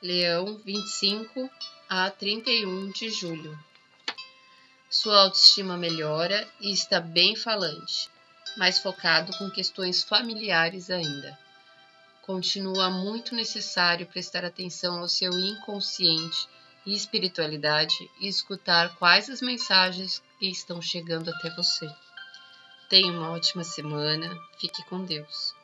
Leão, 25 a 31 de julho. Sua autoestima melhora e está bem falante, mais focado com questões familiares ainda. Continua muito necessário prestar atenção ao seu inconsciente e espiritualidade e escutar quais as mensagens que estão chegando até você. Tenha uma ótima semana, fique com Deus.